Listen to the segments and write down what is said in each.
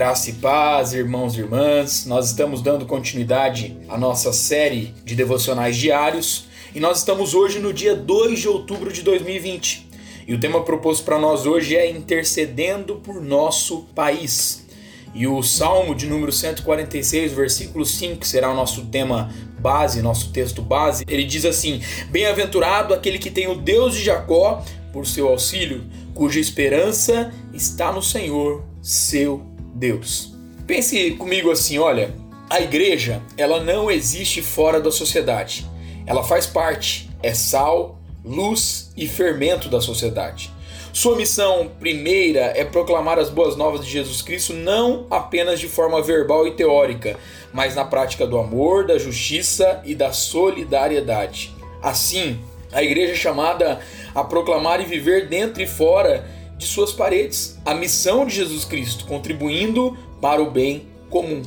Graça e paz, irmãos e irmãs. Nós estamos dando continuidade à nossa série de devocionais diários e nós estamos hoje no dia 2 de outubro de 2020. E o tema proposto para nós hoje é intercedendo por nosso país. E o Salmo de número 146, versículo 5, será o nosso tema base, nosso texto base. Ele diz assim: Bem-aventurado aquele que tem o Deus de Jacó por seu auxílio, cuja esperança está no Senhor, seu Deus. Pense comigo assim, olha, a igreja, ela não existe fora da sociedade. Ela faz parte, é sal, luz e fermento da sociedade. Sua missão primeira é proclamar as boas novas de Jesus Cristo não apenas de forma verbal e teórica, mas na prática do amor, da justiça e da solidariedade. Assim, a igreja é chamada a proclamar e viver dentro e fora de suas paredes a missão de Jesus Cristo, contribuindo para o bem comum.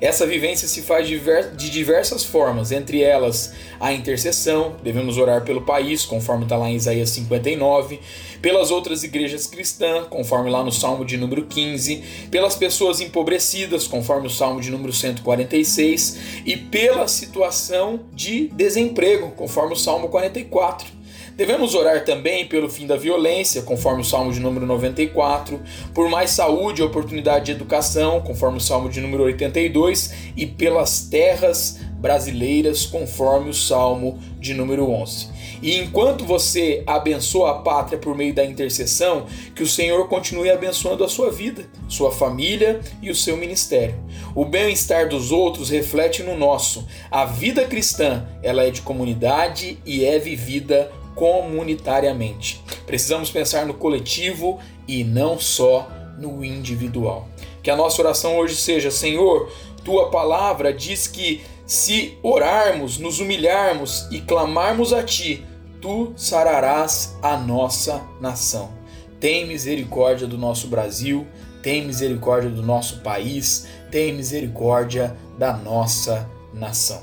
Essa vivência se faz de diversas formas, entre elas a intercessão, devemos orar pelo país, conforme está lá em Isaías 59, pelas outras igrejas cristãs, conforme lá no Salmo de número 15, pelas pessoas empobrecidas, conforme o Salmo de número 146, e pela situação de desemprego, conforme o Salmo 44. Devemos orar também pelo fim da violência, conforme o Salmo de número 94, por mais saúde e oportunidade de educação, conforme o Salmo de número 82, e pelas terras brasileiras, conforme o Salmo de número 11. E enquanto você abençoa a pátria por meio da intercessão, que o Senhor continue abençoando a sua vida, sua família e o seu ministério. O bem-estar dos outros reflete no nosso. A vida cristã, ela é de comunidade e é vivida comunitariamente. Precisamos pensar no coletivo e não só no individual. Que a nossa oração hoje seja: Senhor, tua palavra diz que se orarmos, nos humilharmos e clamarmos a ti, tu sararás a nossa nação. Tem misericórdia do nosso Brasil, tem misericórdia do nosso país, tem misericórdia da nossa nação.